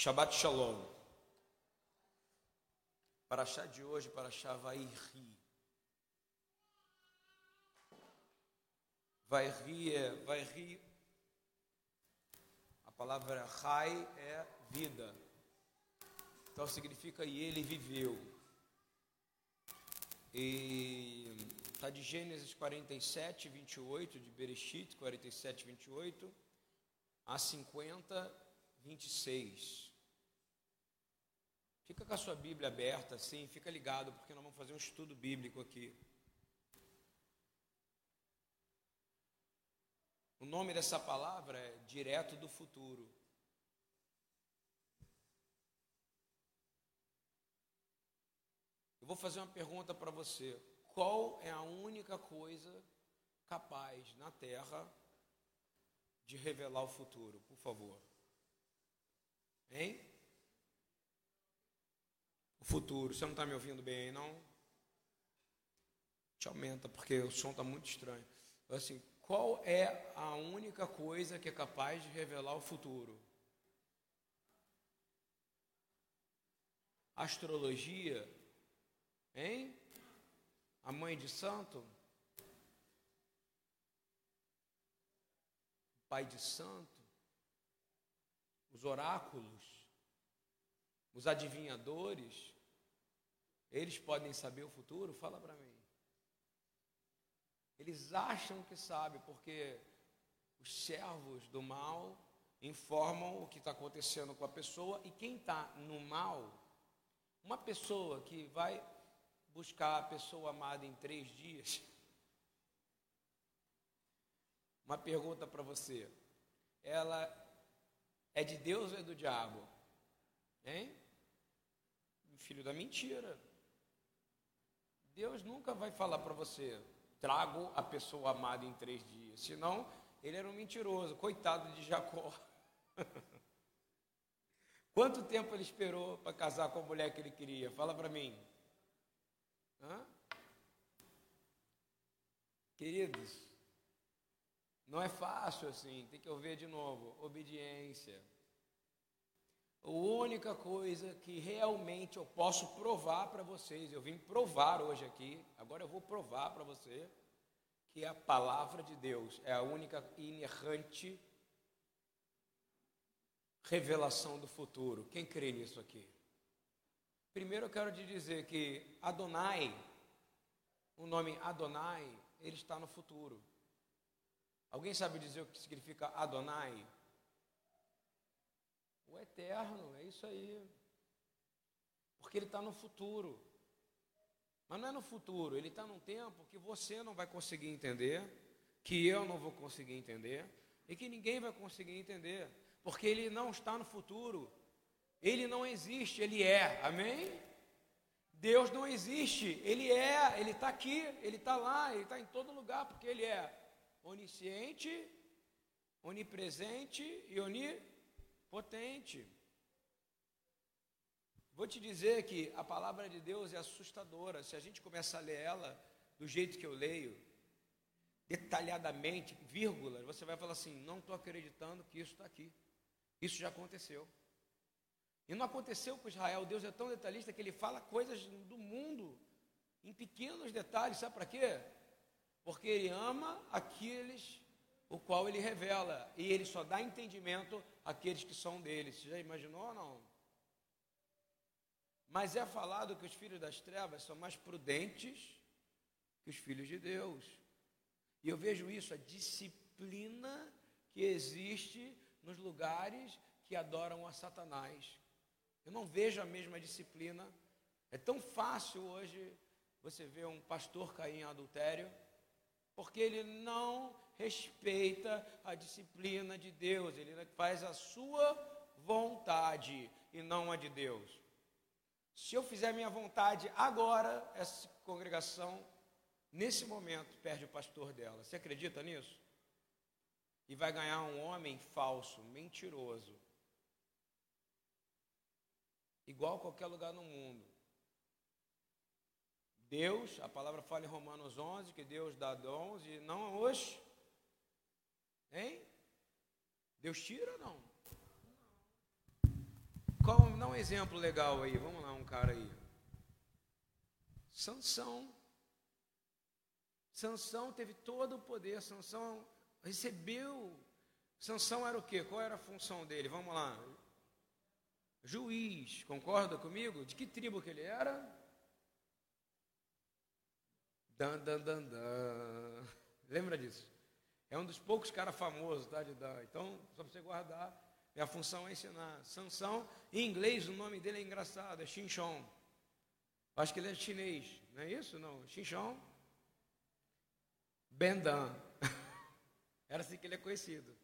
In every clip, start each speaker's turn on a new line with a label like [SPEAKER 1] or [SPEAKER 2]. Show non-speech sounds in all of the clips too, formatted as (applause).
[SPEAKER 1] Shabbat Shalom. Para achar de hoje, para achar vai rir. Vai rir, é, vai rir. A palavra rai é vida. Então significa e ele viveu. E está de Gênesis 47, 28, de Bereshit 47, 28 a 50, 26. Fica com a sua Bíblia aberta assim, fica ligado, porque nós vamos fazer um estudo bíblico aqui. O nome dessa palavra é direto do futuro. Eu vou fazer uma pergunta para você. Qual é a única coisa capaz na Terra de revelar o futuro, por favor. Hein? Futuro. Você não está me ouvindo bem aí, não? Te aumenta, porque o som está muito estranho. Assim, qual é a única coisa que é capaz de revelar o futuro? Astrologia? Hein? A mãe de santo? pai de santo, os oráculos, os adivinhadores, eles podem saber o futuro? Fala para mim. Eles acham que sabem, porque os servos do mal informam o que está acontecendo com a pessoa, e quem está no mal, uma pessoa que vai buscar a pessoa amada em três dias, (laughs) uma pergunta para você. Ela é de Deus ou é do diabo? Hein? Filho da mentira. Deus nunca vai falar para você, trago a pessoa amada em três dias. Senão, ele era um mentiroso. Coitado de Jacó. (laughs) Quanto tempo ele esperou para casar com a mulher que ele queria? Fala para mim. Hã? Queridos, não é fácil assim, tem que ouvir de novo. Obediência. A única coisa que realmente eu posso provar para vocês, eu vim provar hoje aqui, agora eu vou provar para você, que a palavra de Deus é a única inerrante revelação do futuro. Quem crê nisso aqui? Primeiro eu quero te dizer que Adonai, o nome Adonai, ele está no futuro. Alguém sabe dizer o que significa Adonai? O eterno, é isso aí. Porque ele está no futuro. Mas não é no futuro, ele está num tempo que você não vai conseguir entender, que eu não vou conseguir entender, e que ninguém vai conseguir entender. Porque ele não está no futuro. Ele não existe, ele é. Amém? Deus não existe, ele é, ele está aqui, ele está lá, ele está em todo lugar, porque ele é onisciente, onipresente e onipotente. Vou te dizer que a palavra de Deus é assustadora. Se a gente começar a ler ela do jeito que eu leio, detalhadamente, vírgula, você vai falar assim: não estou acreditando que isso está aqui. Isso já aconteceu. E não aconteceu com Israel. Deus é tão detalhista que ele fala coisas do mundo em pequenos detalhes. Sabe para quê? porque ele ama aqueles o qual ele revela, e ele só dá entendimento àqueles que são dele. Você já imaginou ou não? Mas é falado que os filhos das trevas são mais prudentes que os filhos de Deus. E eu vejo isso, a disciplina que existe nos lugares que adoram a Satanás. Eu não vejo a mesma disciplina. É tão fácil hoje você ver um pastor cair em adultério porque ele não respeita a disciplina de Deus, ele faz a sua vontade e não a de Deus. Se eu fizer minha vontade agora, essa congregação, nesse momento, perde o pastor dela. Você acredita nisso? E vai ganhar um homem falso, mentiroso, igual a qualquer lugar no mundo. Deus, a palavra fala em Romanos 11 que Deus dá dons e não os. Hein? Deus tira ou não? Qual, dá um exemplo legal aí, vamos lá, um cara aí. Sansão. Sansão teve todo o poder, Sansão recebeu. Sansão era o quê? Qual era a função dele? Vamos lá. Juiz, concorda comigo? De que tribo que ele era? Dan, dan, dan, dan. Lembra disso? É um dos poucos caras famosos, tá? De Dan. Então, só para você guardar, minha função é ensinar. Sansão, em inglês, o nome dele é engraçado, é Xinchon. Acho que ele é chinês, não é isso? Não, Xinchon Bendan. (laughs) Era assim que ele é conhecido.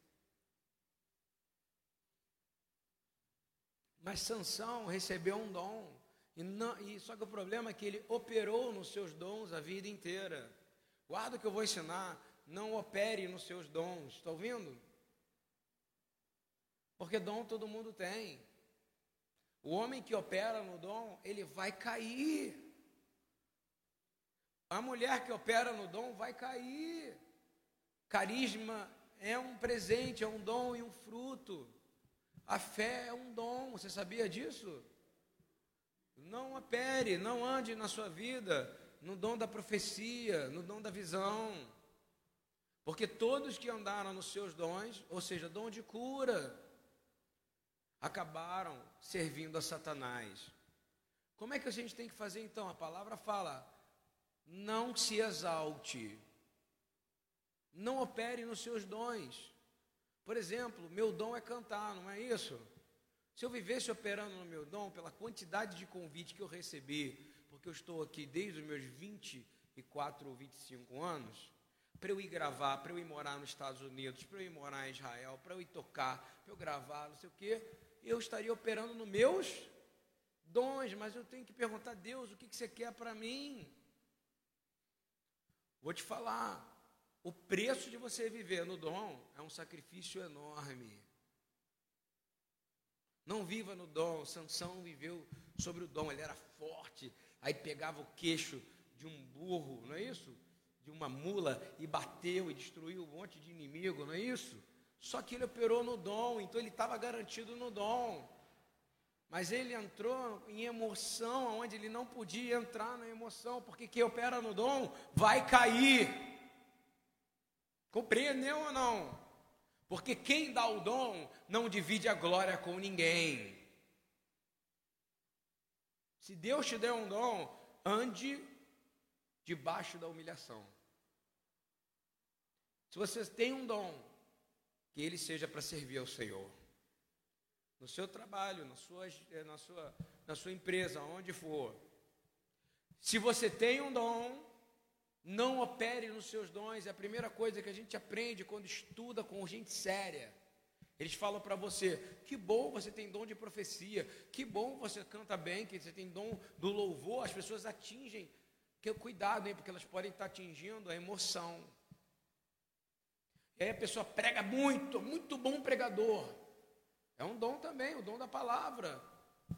[SPEAKER 1] Mas Sansão recebeu um dom. E, não, e só que o problema é que ele operou nos seus dons a vida inteira. Guarda o que eu vou ensinar. Não opere nos seus dons. Está ouvindo? Porque dom todo mundo tem. O homem que opera no dom, ele vai cair. A mulher que opera no dom vai cair. Carisma é um presente, é um dom e um fruto. A fé é um dom, você sabia disso? Não opere, não ande na sua vida no dom da profecia, no dom da visão. Porque todos que andaram nos seus dons, ou seja, dom de cura, acabaram servindo a Satanás. Como é que a gente tem que fazer então? A palavra fala: não se exalte, não opere nos seus dons. Por exemplo, meu dom é cantar, não é isso? Se eu vivesse operando no meu dom, pela quantidade de convite que eu recebi, porque eu estou aqui desde os meus 24 ou 25 anos, para eu ir gravar, para eu ir morar nos Estados Unidos, para eu ir morar em Israel, para eu ir tocar, para eu gravar, não sei o quê, eu estaria operando nos meus dons, mas eu tenho que perguntar a Deus o que, que você quer para mim. Vou te falar, o preço de você viver no dom é um sacrifício enorme. Não viva no dom. Sansão viveu sobre o dom, ele era forte. Aí pegava o queixo de um burro, não é isso? De uma mula e bateu e destruiu um monte de inimigo, não é isso? Só que ele operou no dom, então ele estava garantido no dom. Mas ele entrou em emoção, onde ele não podia entrar na emoção, porque quem opera no dom vai cair. Compreendeu ou não? Porque quem dá o dom não divide a glória com ninguém. Se Deus te der um dom, ande debaixo da humilhação. Se você tem um dom, que ele seja para servir ao Senhor. No seu trabalho, na sua, eh, na sua, na sua empresa, onde for. Se você tem um dom, não opere nos seus dons, é a primeira coisa que a gente aprende quando estuda com gente séria. Eles falam para você: que bom você tem dom de profecia, que bom você canta bem, que você tem dom do louvor. As pessoas atingem, que cuidado, hein, porque elas podem estar atingindo a emoção. E aí a pessoa prega muito, muito bom pregador. É um dom também, o dom da palavra,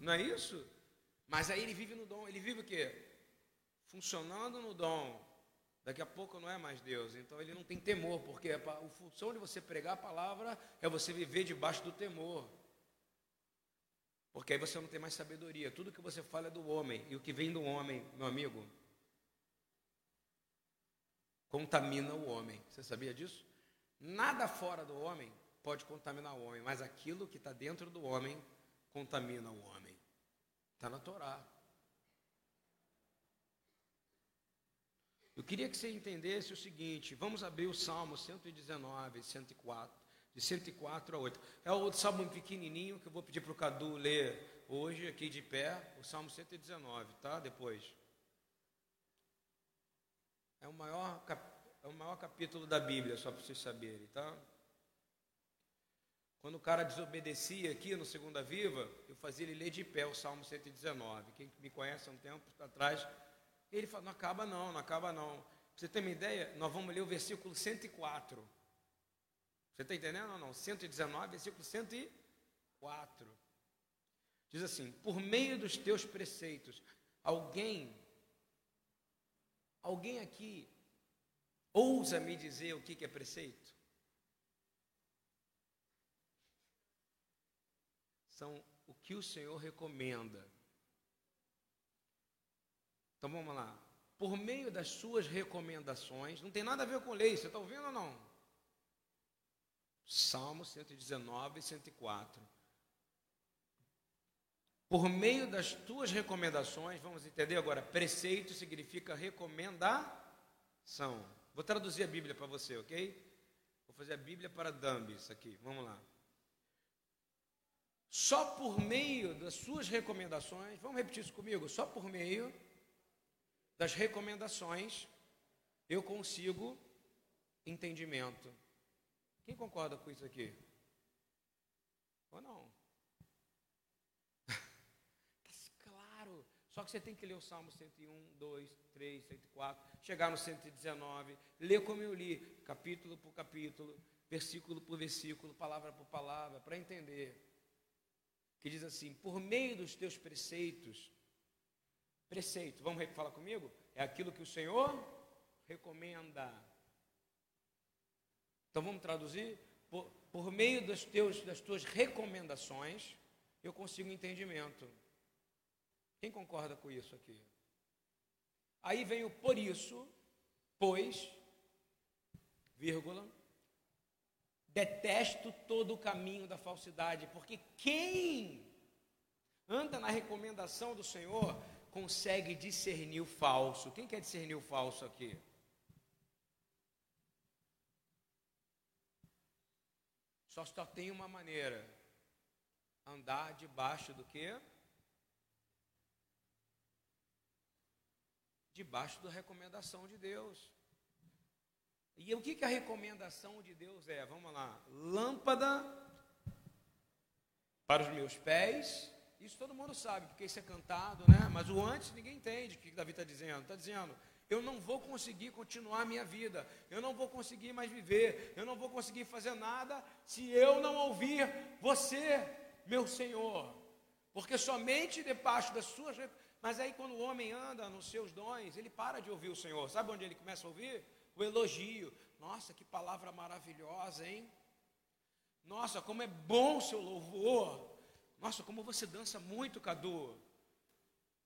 [SPEAKER 1] não é isso? Mas aí ele vive no dom, ele vive o quê? Funcionando no dom, Daqui a pouco não é mais Deus, então ele não tem temor, porque a função de você pregar a palavra é você viver debaixo do temor. Porque aí você não tem mais sabedoria. Tudo que você fala é do homem, e o que vem do homem, meu amigo, contamina o homem. Você sabia disso? Nada fora do homem pode contaminar o homem, mas aquilo que está dentro do homem contamina o homem. Está na Torá. Eu queria que você entendesse o seguinte: vamos abrir o Salmo 119, 104, de 104 a 8. É o outro salmo pequenininho que eu vou pedir para o Cadu ler hoje, aqui de pé, o Salmo 119, tá? Depois. É o maior, é o maior capítulo da Bíblia, só para vocês saberem, tá? Quando o cara desobedecia aqui no Segunda Viva, eu fazia ele ler de pé o Salmo 119. Quem me conhece há um tempo atrás ele fala, não acaba não, não acaba não. Pra você ter uma ideia, nós vamos ler o versículo 104. Você está entendendo ou não? 119, versículo 104. Diz assim: Por meio dos teus preceitos, alguém, alguém aqui, ousa me dizer o que é preceito? São o que o Senhor recomenda. Então vamos lá. Por meio das suas recomendações, não tem nada a ver com lei, você está ouvindo ou não? Salmo 119 e 104. Por meio das tuas recomendações, vamos entender agora, preceito significa recomendação. Vou traduzir a Bíblia para você, ok? Vou fazer a Bíblia para Dambis aqui, vamos lá. Só por meio das suas recomendações, vamos repetir isso comigo? Só por meio das recomendações eu consigo entendimento. Quem concorda com isso aqui? Ou não? claro. Só que você tem que ler o Salmo 101, 2, 3, 104, chegar no 119, ler como eu li, capítulo por capítulo, versículo por versículo, palavra por palavra, para entender. Que diz assim: por meio dos teus preceitos, preceito, vamos falar comigo? É aquilo que o Senhor recomenda. Então vamos traduzir? Por, por meio dos teus, das tuas recomendações, eu consigo entendimento. Quem concorda com isso aqui? Aí vem o por isso, pois, vírgula, detesto todo o caminho da falsidade, porque quem anda na recomendação do Senhor consegue discernir o falso. Quem quer discernir o falso aqui? Só só tem uma maneira: andar debaixo do que? Debaixo da recomendação de Deus. E o que, que a recomendação de Deus é? Vamos lá. Lâmpada para os meus pés. Isso todo mundo sabe, porque isso é cantado, né? Mas o antes ninguém entende o que Davi está dizendo. Está dizendo, eu não vou conseguir continuar a minha vida, eu não vou conseguir mais viver, eu não vou conseguir fazer nada se eu não ouvir você, meu Senhor. Porque somente debaixo das suas. Mas aí, quando o homem anda nos seus dons, ele para de ouvir o Senhor. Sabe onde ele começa a ouvir? O elogio. Nossa, que palavra maravilhosa, hein? Nossa, como é bom o seu louvor. Nossa, como você dança muito, Cadu.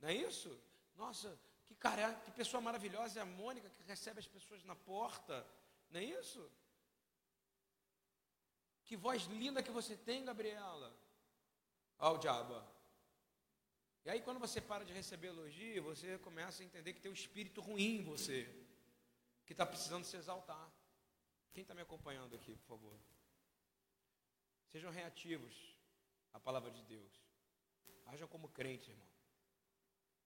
[SPEAKER 1] Não é isso? Nossa, que cara, que pessoa maravilhosa é a Mônica que recebe as pessoas na porta. Não é isso? Que voz linda que você tem, Gabriela. Olha o diabo. E aí, quando você para de receber elogio, você começa a entender que tem um espírito ruim em você, que está precisando se exaltar. Quem está me acompanhando aqui, por favor? Sejam reativos à palavra de Deus. Hajam como crente, irmão.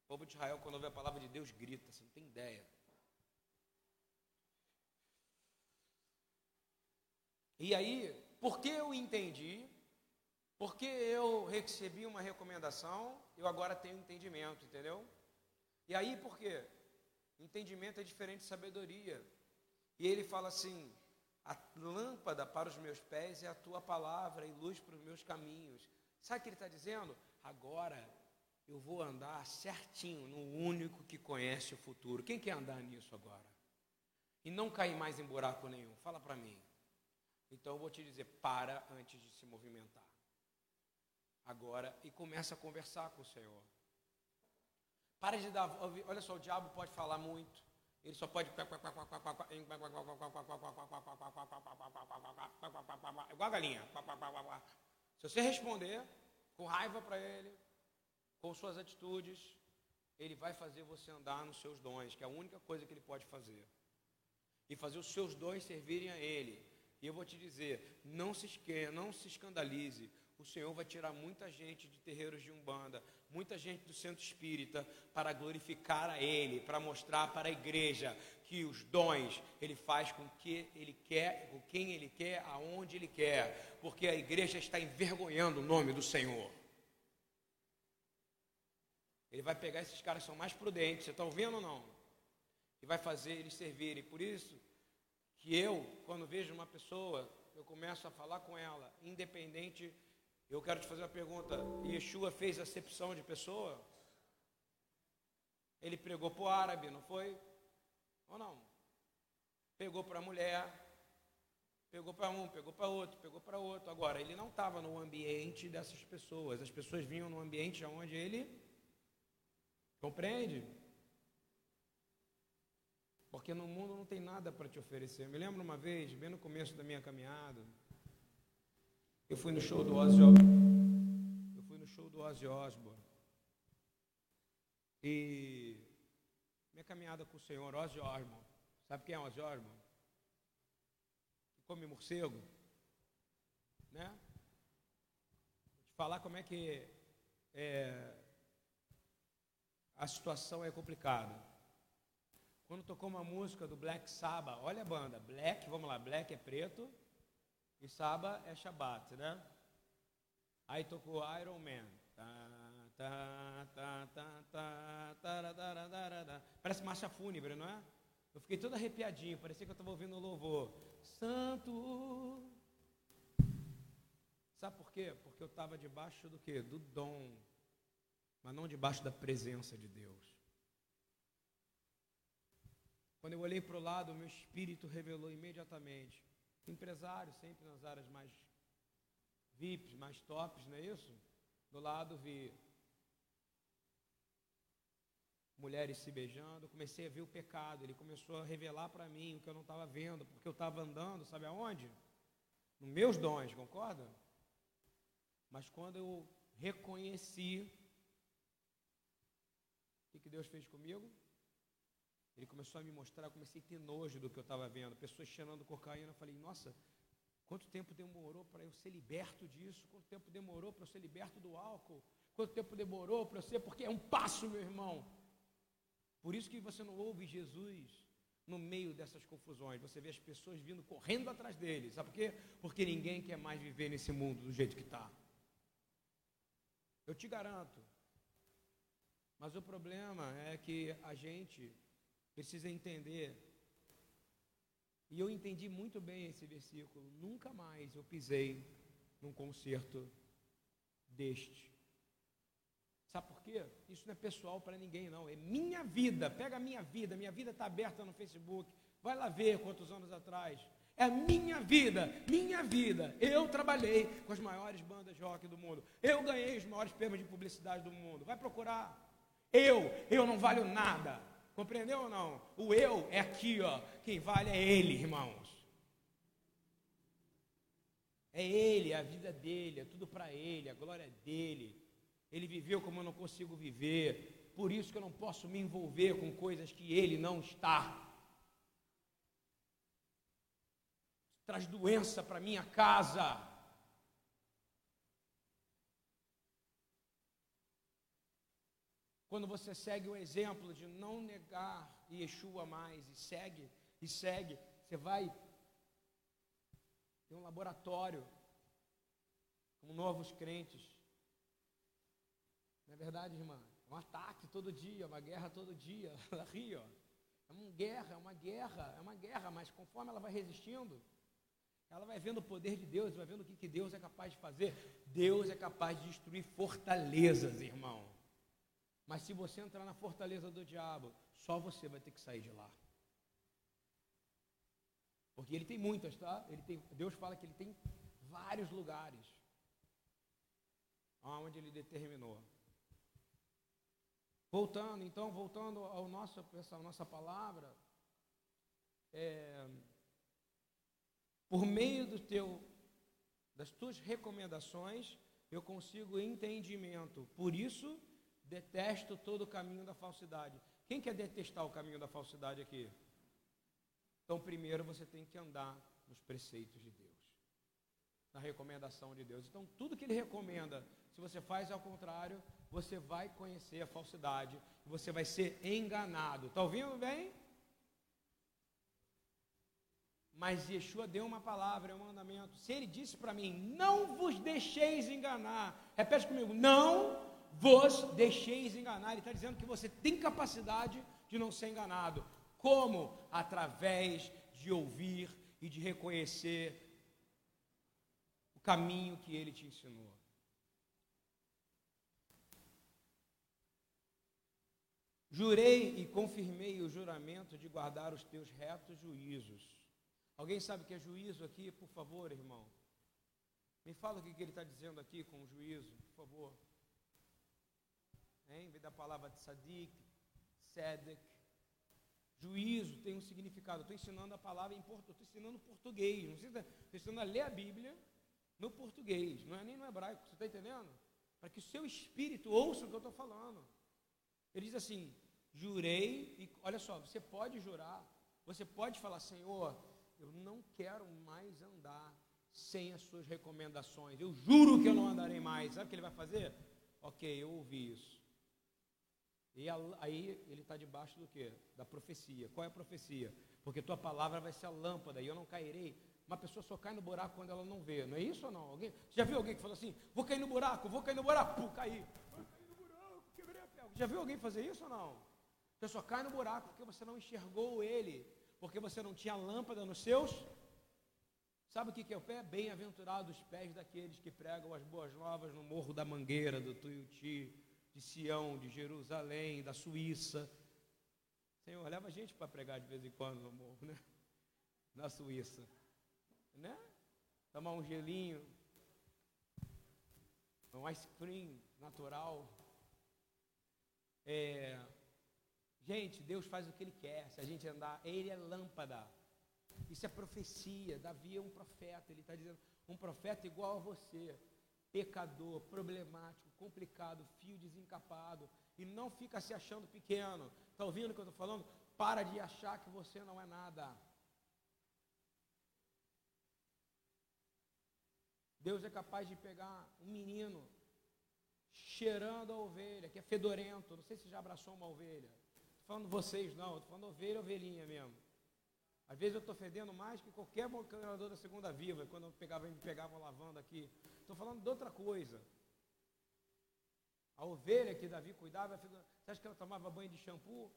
[SPEAKER 1] O povo de Israel, quando ouve a palavra de Deus, grita, você não tem ideia. E aí, porque eu entendi, porque eu recebi uma recomendação, eu agora tenho entendimento, entendeu? E aí, por quê? Entendimento é diferente de sabedoria. E ele fala assim: a lâmpada para os meus pés é a tua palavra e luz para os meus caminhos. Sabe o que ele está dizendo? Agora eu vou andar certinho no único que conhece o futuro. Quem quer andar nisso agora? E não cair mais em buraco nenhum. Fala para mim. Então eu vou te dizer: para antes de se movimentar. Agora, e começa a conversar com o Senhor. Para de dar. Olha só, o diabo pode falar muito. Ele só pode. Igual a galinha. Se você responder com raiva para ele, com suas atitudes, ele vai fazer você andar nos seus dons, que é a única coisa que ele pode fazer. E fazer os seus dons servirem a ele. E eu vou te dizer, não se esqueça, não se escandalize. O Senhor vai tirar muita gente de terreiros de Umbanda, muita gente do centro espírita para glorificar a ele, para mostrar para a igreja que os dons ele faz com que ele quer, com quem ele quer, aonde ele quer, porque a igreja está envergonhando o nome do Senhor. Ele vai pegar esses caras que são mais prudentes, você está ouvindo ou não? E vai fazer eles servirem. Por isso que eu, quando vejo uma pessoa, eu começo a falar com ela, independente. Eu quero te fazer uma pergunta: Yeshua fez acepção de pessoa? Ele pregou para o árabe, não foi? Ou não? Pegou para a mulher, Pegou para um, pegou para outro, pegou para outro. Agora, ele não estava no ambiente dessas pessoas. As pessoas vinham no ambiente onde ele compreende. Porque no mundo não tem nada para te oferecer. Eu me lembro uma vez, bem no começo da minha caminhada, eu fui no show do Ozzy Eu fui no show do Ozzy Osbourne. E minha caminhada com o Senhor, Ozzy Osbourne. Sabe quem é Ozzy Osbourne? Come morcego, né? Vou te falar como é que é, a situação é complicada. Quando tocou uma música do Black Sabbath, olha a banda, Black, vamos lá, Black é preto e Sabbath é Shabbat, né? Aí tocou Iron Man. Parece marcha fúnebre, não é? Eu fiquei todo arrepiadinho, parecia que eu estava ouvindo o louvor. Santo. Sabe por quê? Porque eu estava debaixo do quê? Do dom, mas não debaixo da presença de Deus. Quando eu olhei para o lado, meu espírito revelou imediatamente. Empresário, sempre nas áreas mais VIPs, mais tops, não é isso? Do lado vi mulheres se beijando, comecei a ver o pecado, ele começou a revelar para mim o que eu não estava vendo, porque eu estava andando, sabe aonde? Nos meus dons, concorda? Mas quando eu reconheci, o que, que Deus fez comigo? Ele começou a me mostrar, eu comecei a ter nojo do que eu estava vendo. Pessoas cheirando cocaína. Eu falei, nossa, quanto tempo demorou para eu ser liberto disso? Quanto tempo demorou para eu ser liberto do álcool? Quanto tempo demorou para eu ser? Porque é um passo, meu irmão. Por isso que você não ouve Jesus no meio dessas confusões. Você vê as pessoas vindo correndo atrás dele. Sabe por quê? Porque ninguém quer mais viver nesse mundo do jeito que está. Eu te garanto. Mas o problema é que a gente precisa entender. E eu entendi muito bem esse versículo. Nunca mais eu pisei num concerto deste. Sabe por quê? Isso não é pessoal para ninguém, não. É minha vida. Pega a minha vida. Minha vida está aberta no Facebook. Vai lá ver quantos anos atrás. É minha vida, minha vida. Eu trabalhei com as maiores bandas de rock do mundo. Eu ganhei os maiores prêmios de publicidade do mundo. Vai procurar. Eu, eu não valho nada. Compreendeu ou não? O eu é aqui, ó. Quem vale é ele, irmãos. É ele, a vida dele, é tudo para ele, a glória é dele. Ele viveu como eu não consigo viver. Por isso que eu não posso me envolver com coisas que ele não está. Traz doença para minha casa. Quando você segue o exemplo de não negar Yeshua mais e segue, e segue, você vai ter um laboratório com novos crentes. Não é verdade, irmã? É um ataque todo dia, uma guerra todo dia. (laughs) Ela ri, ó. É uma guerra, é uma guerra, é uma guerra, mas conforme ela vai resistindo, ela vai vendo o poder de Deus, vai vendo o que, que Deus é capaz de fazer. Deus é capaz de destruir fortalezas, irmão. Mas se você entrar na fortaleza do diabo, só você vai ter que sair de lá. Porque ele tem muitas, tá? Ele tem, Deus fala que ele tem vários lugares onde ele determinou. Voltando, então, voltando ao nosso, essa nossa palavra, é, por meio do teu, das tuas recomendações, eu consigo entendimento. Por isso, Detesto todo o caminho da falsidade. Quem quer detestar o caminho da falsidade aqui? Então, primeiro você tem que andar nos preceitos de Deus, na recomendação de Deus. Então, tudo que Ele recomenda, se você faz ao contrário, você vai conhecer a falsidade, você vai ser enganado. Está ouvindo bem? Mas Yeshua deu uma palavra, é um mandamento. Se ele disse para mim, não vos deixeis enganar, repete comigo, não vos deixeis enganar. Ele está dizendo que você tem capacidade de não ser enganado. Como? Através de ouvir e de reconhecer o caminho que ele te ensinou. Jurei e confirmei o juramento de guardar os teus retos juízos. Alguém sabe o que é juízo aqui, por favor, irmão? Me fala o que ele está dizendo aqui com juízo, por favor. Hein? Vem da palavra tzadik, sedek. Juízo tem um significado. Estou ensinando a palavra em português, estou ensinando português. Estou ensinando a ler a Bíblia no português, não é nem no hebraico, você está entendendo? Para que o seu espírito ouça o que eu estou falando. Ele diz assim: jurei, e olha só, você pode jurar, você pode falar, Senhor, eu não quero mais andar sem as suas recomendações. Eu juro que eu não andarei mais. Sabe o que ele vai fazer? Ok, eu ouvi isso. E aí ele está debaixo do que? Da profecia. Qual é a profecia? Porque tua palavra vai ser a lâmpada e eu não cairei. Uma pessoa só cai no buraco quando ela não vê. Não é isso ou não? Alguém, já viu alguém que falou assim: vou cair no buraco, vou cair no buraco, pum, caí. Vou cair no buraco, quebrei a perna. Já viu alguém fazer isso ou não? Você só cai no buraco porque você não enxergou ele, porque você não tinha lâmpada nos seus Sabe o que é o pé? Bem-aventurado os pés daqueles que pregam as boas novas no Morro da Mangueira, do Tuiuti, de Sião, de Jerusalém, da Suíça. Senhor, leva a gente para pregar de vez em quando morro, né? Na Suíça. Né? Tomar um gelinho, um ice cream natural. É, gente, Deus faz o que Ele quer. Se a gente andar, Ele é lâmpada. Isso é profecia. Davi é um profeta. Ele está dizendo: um profeta igual a você, pecador, problemático, complicado, fio desencapado, e não fica se achando pequeno. Está ouvindo o que eu estou falando? Para de achar que você não é nada. Deus é capaz de pegar um menino cheirando a ovelha, que é fedorento. Não sei se já abraçou uma ovelha. Estou falando vocês, não. Estou falando ovelha, ovelhinha mesmo. Às vezes eu estou fedendo mais que qualquer canador da segunda viva, quando eu pegava, me pegavam lavando aqui. Estou falando de outra coisa. A ovelha que Davi cuidava, você acha que ela tomava banho de shampoo?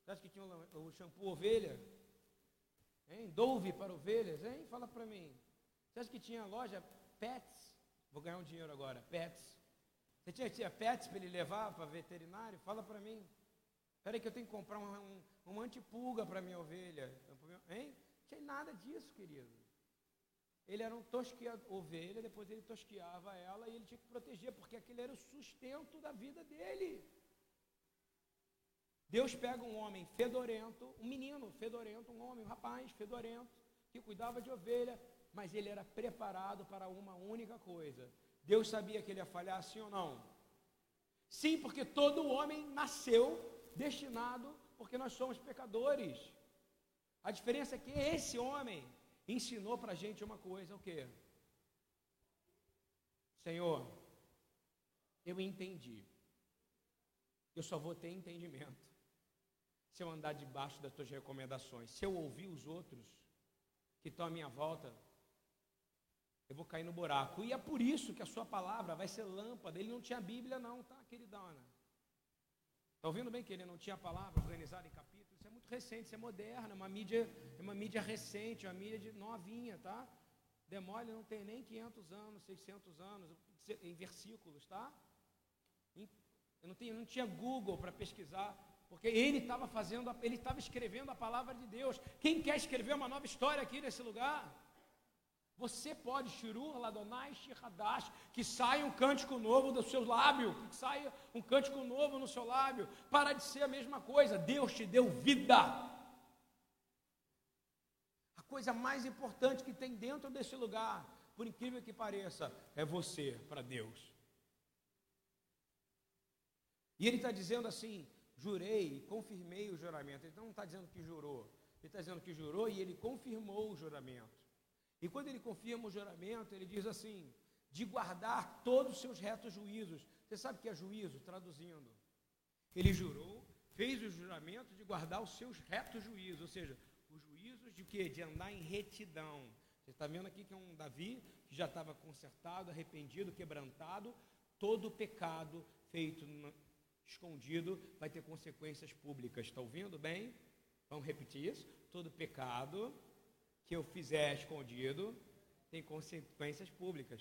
[SPEAKER 1] Você acha que tinha o shampoo ovelha? Hein? Dove para ovelhas, hein? Fala para mim. Você acha que tinha loja Pets? Vou ganhar um dinheiro agora, Pets. Você tinha, tinha Pets para ele levar para veterinário? Fala para mim. Espera aí que eu tenho que comprar um, um, uma antipulga para minha ovelha. Hein? Não tinha nada disso, querido. Ele era um tosqueador, ovelha, depois ele tosqueava ela e ele tinha que proteger, porque aquele era o sustento da vida dele. Deus pega um homem fedorento, um menino fedorento, um homem, um rapaz fedorento, que cuidava de ovelha, mas ele era preparado para uma única coisa. Deus sabia que ele ia falhar, sim ou não? Sim, porque todo homem nasceu destinado porque nós somos pecadores. A diferença é que esse homem ensinou para a gente uma coisa, o que? Senhor, eu entendi. Eu só vou ter entendimento se eu andar debaixo das tuas recomendações. Se eu ouvir os outros que estão à minha volta, eu vou cair no buraco. E é por isso que a sua palavra vai ser lâmpada. Ele não tinha Bíblia, não, tá, queridona? Está ouvindo bem que ele não tinha a palavra organizada em capítulos? Recente, isso é moderno, é uma mídia, é uma mídia recente, uma mídia de novinha, tá? Demole não tem nem 500 anos, 600 anos, em versículos, tá? Eu não, tinha, não tinha Google para pesquisar, porque ele estava fazendo, ele estava escrevendo a palavra de Deus. Quem quer escrever uma nova história aqui nesse lugar? Você pode, Shirur, Ladonai, Shiradash, que saia um cântico novo do seu lábio, que saia um cântico novo no seu lábio, para de ser a mesma coisa. Deus te deu vida. A coisa mais importante que tem dentro desse lugar, por incrível que pareça, é você para Deus. E ele está dizendo assim: jurei, confirmei o juramento. Ele não está dizendo que jurou, ele está dizendo que jurou e ele confirmou o juramento. E quando ele confirma o juramento, ele diz assim: de guardar todos os seus retos juízos. Você sabe o que é juízo? Traduzindo. Ele jurou, fez o juramento de guardar os seus retos juízos, ou seja, os juízos de quê? De andar em retidão. Você está vendo aqui que é um Davi que já estava consertado, arrependido, quebrantado. Todo pecado feito escondido vai ter consequências públicas. Está ouvindo bem? Vamos repetir isso? Todo pecado que eu fizer escondido tem consequências públicas.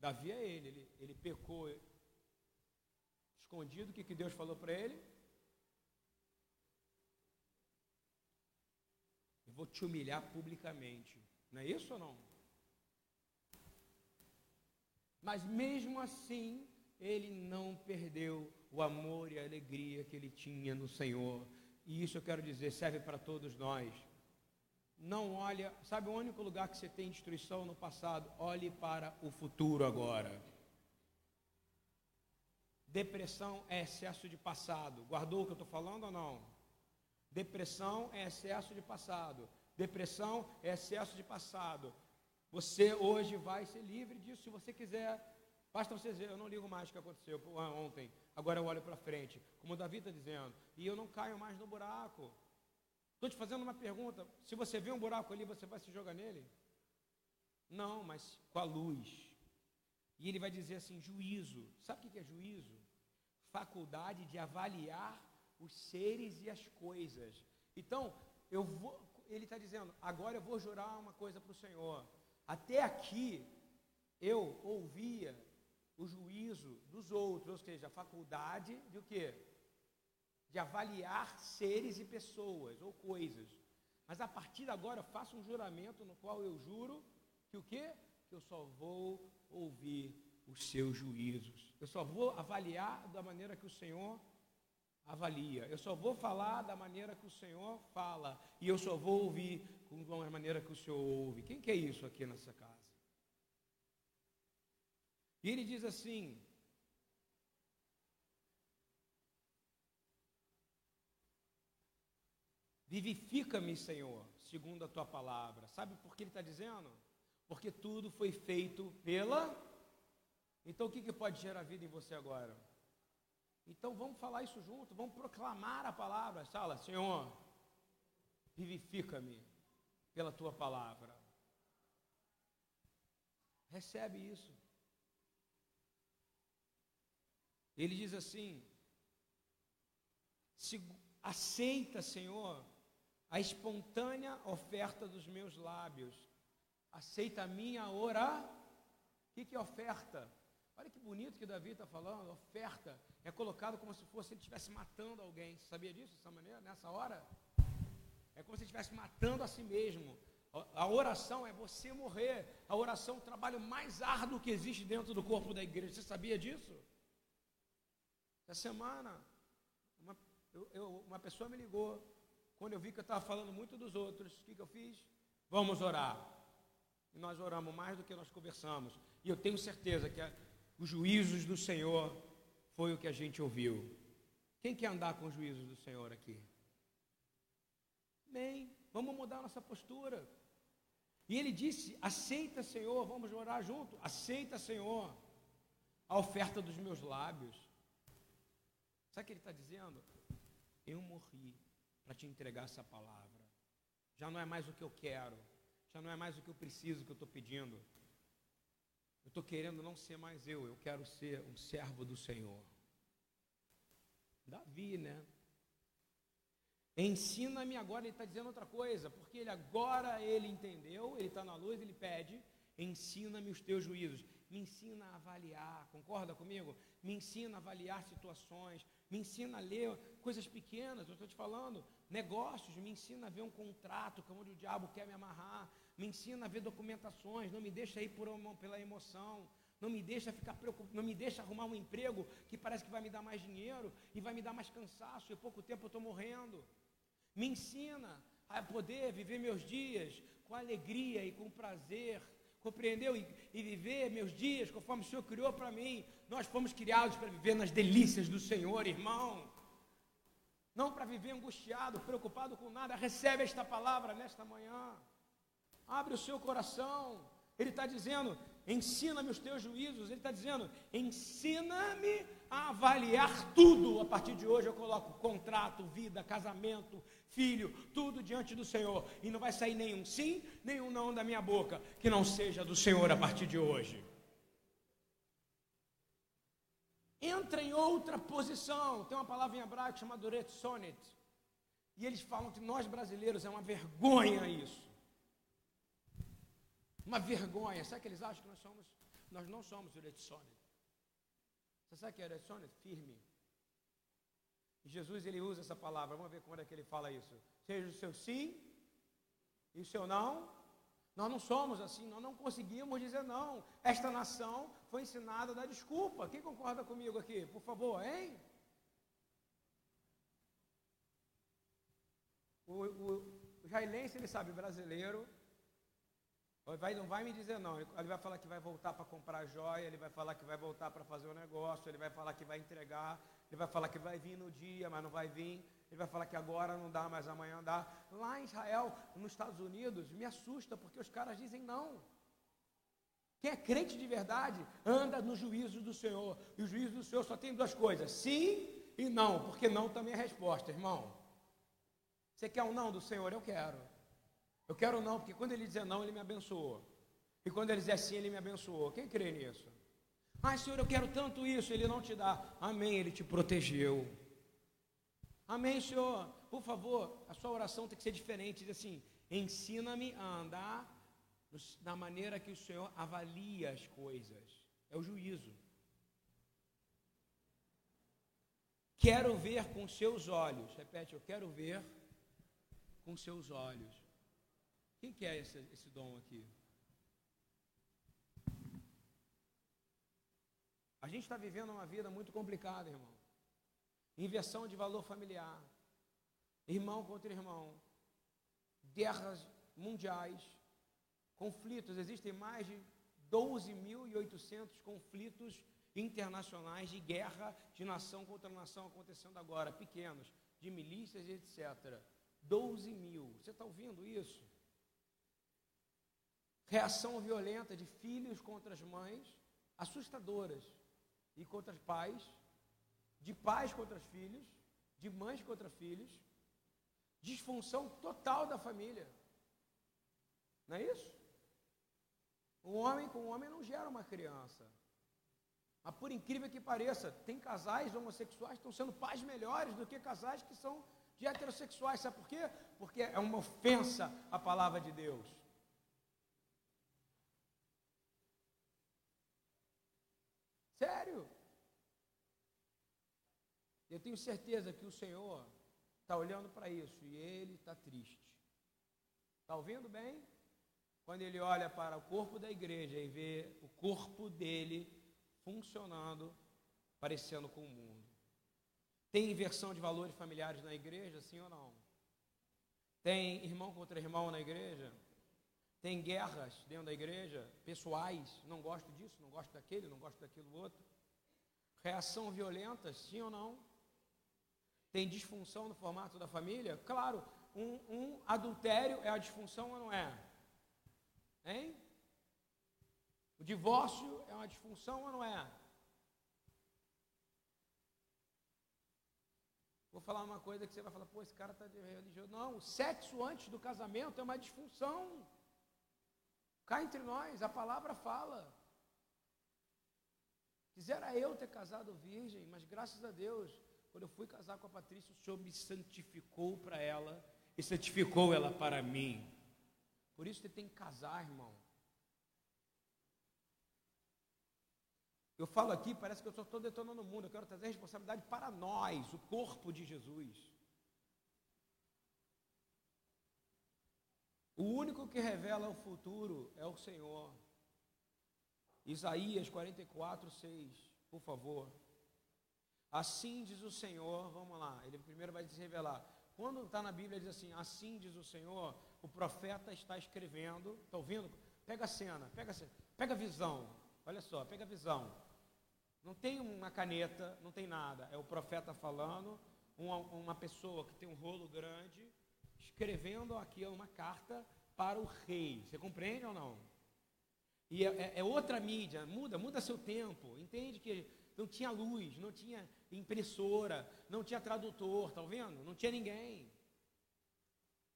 [SPEAKER 1] Davi é ele, ele, ele pecou escondido, o que, que Deus falou para ele? Eu vou te humilhar publicamente. Não é isso ou não? Mas mesmo assim, ele não perdeu o amor e a alegria que ele tinha no Senhor. E isso eu quero dizer, serve para todos nós. Não olha, sabe o único lugar que você tem destruição no passado? Olhe para o futuro agora. Depressão é excesso de passado. Guardou o que eu estou falando ou não? Depressão é excesso de passado. Depressão é excesso de passado. Você hoje vai ser livre disso se você quiser. Basta você dizer, eu não ligo mais o que aconteceu ontem, agora eu olho para frente. Como o Davi está dizendo, e eu não caio mais no buraco. Estou te fazendo uma pergunta: se você vê um buraco ali, você vai se jogar nele? Não, mas com a luz. E ele vai dizer assim: juízo. Sabe o que é juízo? Faculdade de avaliar os seres e as coisas. Então, eu vou, ele está dizendo: agora eu vou jurar uma coisa para o Senhor. Até aqui eu ouvia o juízo dos outros, ou seja, a faculdade de o quê? De avaliar seres e pessoas ou coisas. Mas a partir de agora eu faço um juramento no qual eu juro que o quê? Que eu só vou ouvir os seus juízos. Eu só vou avaliar da maneira que o Senhor avalia. Eu só vou falar da maneira que o Senhor fala. E eu só vou ouvir com a maneira que o Senhor ouve. Quem que é isso aqui nessa casa? E ele diz assim: Vivifica-me, Senhor, segundo a tua palavra. Sabe por que ele está dizendo? Porque tudo foi feito pela. Então o que, que pode gerar vida em você agora? Então vamos falar isso junto, vamos proclamar a palavra. Fala, Senhor, vivifica-me pela tua palavra. Recebe isso. Ele diz assim: aceita, Senhor, a espontânea oferta dos meus lábios. Aceita a minha ora. O que, que é oferta? Olha que bonito que Davi está falando. Oferta é colocado como se fosse ele estivesse matando alguém. Você sabia disso dessa maneira, nessa hora? É como se estivesse matando a si mesmo. A oração é você morrer. A oração é o trabalho mais árduo que existe dentro do corpo da igreja. Você sabia disso? Essa semana, uma, eu, eu, uma pessoa me ligou. Quando eu vi que eu estava falando muito dos outros, o que, que eu fiz? Vamos orar. E nós oramos mais do que nós conversamos. E eu tenho certeza que a, os juízos do Senhor foi o que a gente ouviu. Quem quer andar com os juízos do Senhor aqui? Bem, vamos mudar nossa postura. E ele disse: Aceita, Senhor, vamos orar junto. Aceita, Senhor, a oferta dos meus lábios. Sabe o que ele está dizendo? Eu morri para te entregar essa palavra. Já não é mais o que eu quero, já não é mais o que eu preciso, que eu estou pedindo. Eu estou querendo não ser mais eu, eu quero ser um servo do Senhor. Davi, né? Ensina-me agora, ele está dizendo outra coisa, porque ele agora ele entendeu, ele está na luz, ele pede, ensina-me os teus juízos, me ensina a avaliar, concorda comigo? Me ensina a avaliar situações, me ensina a ler coisas pequenas, eu estou te falando, negócios, me ensina a ver um contrato, é onde o diabo quer me amarrar, me ensina a ver documentações, não me deixa ir por uma, pela emoção, não me deixa ficar preocupado, não me deixa arrumar um emprego que parece que vai me dar mais dinheiro e vai me dar mais cansaço, e pouco tempo eu estou morrendo. Me ensina a poder viver meus dias com alegria e com prazer, compreendeu? E, e viver meus dias conforme o Senhor criou para mim. Nós fomos criados para viver nas delícias do Senhor, irmão. Não para viver angustiado, preocupado com nada. Recebe esta palavra nesta manhã. Abre o seu coração. Ele está dizendo: ensina-me os teus juízos. Ele está dizendo: ensina-me a avaliar tudo. A partir de hoje eu coloco contrato, vida, casamento, filho, tudo diante do Senhor. E não vai sair nenhum sim, nenhum não da minha boca, que não seja do Senhor a partir de hoje. Entra em outra posição. Tem uma palavra em hebraico chamada retsonet. E eles falam que nós brasileiros é uma vergonha isso. Uma vergonha. Sabe que eles acham que nós somos? Nós não somos retsonet. Você sabe o que é retsonet? Firme. Jesus ele usa essa palavra. Vamos ver como é que ele fala isso. Seja o seu sim, E o seu não? Nós não somos assim, nós não conseguimos dizer não. Esta nação foi ensinada a dar desculpa. Quem concorda comigo aqui? Por favor, hein? O, o, o jailense, ele sabe, brasileiro, vai, não vai me dizer não. Ele vai falar que vai voltar para comprar joia, ele vai falar que vai voltar para fazer o um negócio, ele vai falar que vai entregar, ele vai falar que vai vir no dia, mas não vai vir. Ele vai falar que agora não dá, mas amanhã dá. Lá em Israel, nos Estados Unidos, me assusta porque os caras dizem não. Quem é crente de verdade anda no juízo do Senhor. E o juízo do Senhor só tem duas coisas: sim e não, porque não também é resposta, irmão. Você quer um não do Senhor? Eu quero. Eu quero não, porque quando ele dizer não, ele me abençoou. E quando ele dizer sim, ele me abençoou. Quem crê nisso? Ah, Senhor, eu quero tanto isso, ele não te dá. Amém, ele te protegeu. Amém, Senhor. Por favor, a sua oração tem que ser diferente. Diz assim: ensina-me a andar da maneira que o Senhor avalia as coisas. É o juízo. Quero ver com seus olhos. Repete, eu quero ver com seus olhos. Quem quer esse, esse dom aqui? A gente está vivendo uma vida muito complicada, irmão. Inversão de valor familiar. Irmão contra irmão. Guerras mundiais. Conflitos. Existem mais de 12.800 conflitos internacionais de guerra de nação contra nação acontecendo agora, pequenos, de milícias etc. 12 mil. Você está ouvindo isso? Reação violenta de filhos contra as mães, assustadoras, e contra pais, de pais contra os filhos, de mães contra filhos, disfunção total da família. Não é isso? Um homem com um homem não gera uma criança. Mas por incrível que pareça, tem casais homossexuais que estão sendo pais melhores do que casais que são de heterossexuais. Sabe por quê? Porque é uma ofensa à palavra de Deus. Eu tenho certeza que o Senhor está olhando para isso e ele está triste. Está ouvindo bem? Quando ele olha para o corpo da igreja e vê o corpo dele funcionando, parecendo com o mundo. Tem inversão de valores familiares na igreja, sim ou não? Tem irmão contra irmão na igreja? Tem guerras dentro da igreja, pessoais, não gosto disso, não gosto daquele, não gosto daquilo outro. Reação violenta, sim ou não? Tem disfunção no formato da família? Claro, um, um adultério é a disfunção ou não é? Hein? O divórcio é uma disfunção ou não é? Vou falar uma coisa que você vai falar, pô, esse cara está de religioso. Não, o sexo antes do casamento é uma disfunção. Cá entre nós, a palavra fala. Quisera eu ter casado virgem, mas graças a Deus, quando eu fui casar com a Patrícia, o Senhor me santificou para ela e santificou ela para mim. Por isso você tem que casar, irmão. Eu falo aqui, parece que eu só estou detonando o mundo. Eu quero trazer responsabilidade para nós, o corpo de Jesus. O único que revela o futuro é o Senhor. Isaías 44, 6, por favor. Assim diz o Senhor, vamos lá, ele primeiro vai se revelar. Quando está na Bíblia, diz assim: Assim diz o Senhor, o profeta está escrevendo, está ouvindo? Pega a cena, pega a, cena, pega a visão, olha só, pega a visão. Não tem uma caneta, não tem nada. É o profeta falando, uma, uma pessoa que tem um rolo grande, escrevendo aqui uma carta para o rei. Você compreende ou não? E é, é, é outra mídia, muda, muda seu tempo. Entende que não tinha luz, não tinha impressora, não tinha tradutor, tá vendo? Não tinha ninguém.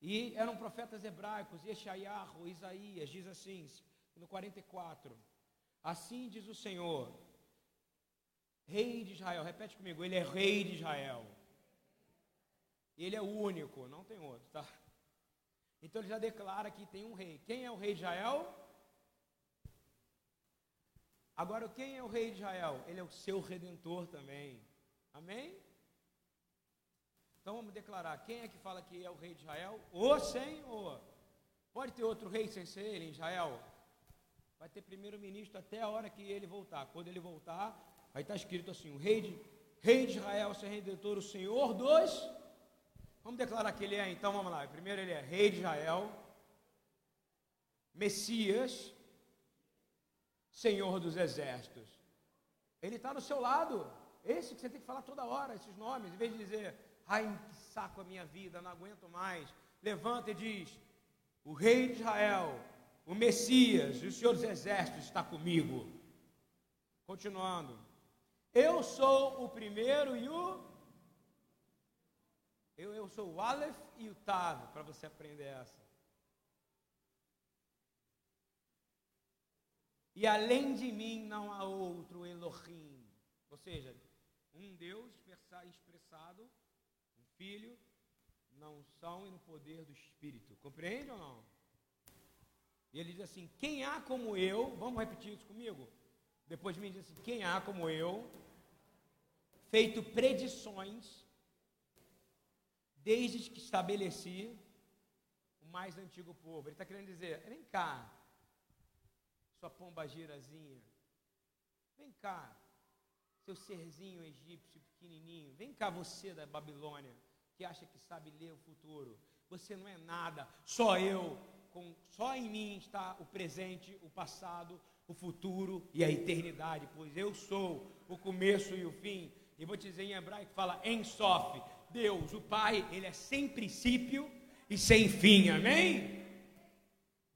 [SPEAKER 1] E eram profetas hebraicos, Yeshayahu, Isaías, diz assim, no 44. Assim diz o Senhor, Rei de Israel, repete comigo, ele é rei de Israel. Ele é único, não tem outro, tá? Então ele já declara que tem um rei. Quem é o rei de Israel? Agora, quem é o rei de Israel? Ele é o seu redentor também. Amém? Então vamos declarar: quem é que fala que é o rei de Israel? O Senhor. Pode ter outro rei sem ser ele em Israel? Vai ter primeiro-ministro até a hora que ele voltar. Quando ele voltar, vai estar escrito assim: o rei de, rei de Israel, seu redentor, o Senhor dos. Vamos declarar que ele é, então vamos lá. Primeiro ele é rei de Israel, Messias, Senhor dos exércitos. Ele está no seu lado. Esse que você tem que falar toda hora, esses nomes, em vez de dizer, ai, que saco a minha vida, não aguento mais. Levanta e diz: O rei de Israel, o Messias, o Senhor dos exércitos está comigo. Continuando. Eu sou o primeiro e o. Eu, eu sou o Aleph e o Tav, para você aprender essa. E além de mim não há outro Elohim. Ou seja, um Deus expressado, um Filho, não são e no poder do Espírito. Compreende ou não? E ele diz assim: Quem há como eu, vamos repetir isso comigo? Depois me diz assim: Quem há como eu, feito predições, desde que estabeleci o mais antigo povo. Ele está querendo dizer: Vem cá, sua pomba girazinha. Vem cá, seu serzinho egípcio pequenininho. Vem cá, você da Babilônia, que acha que sabe ler o futuro. Você não é nada, só eu. Com, só em mim está o presente, o passado, o futuro e a eternidade, pois eu sou o começo e o fim. E vou dizer em hebraico, fala em Sof, Deus, o Pai, ele é sem princípio e sem fim, amém?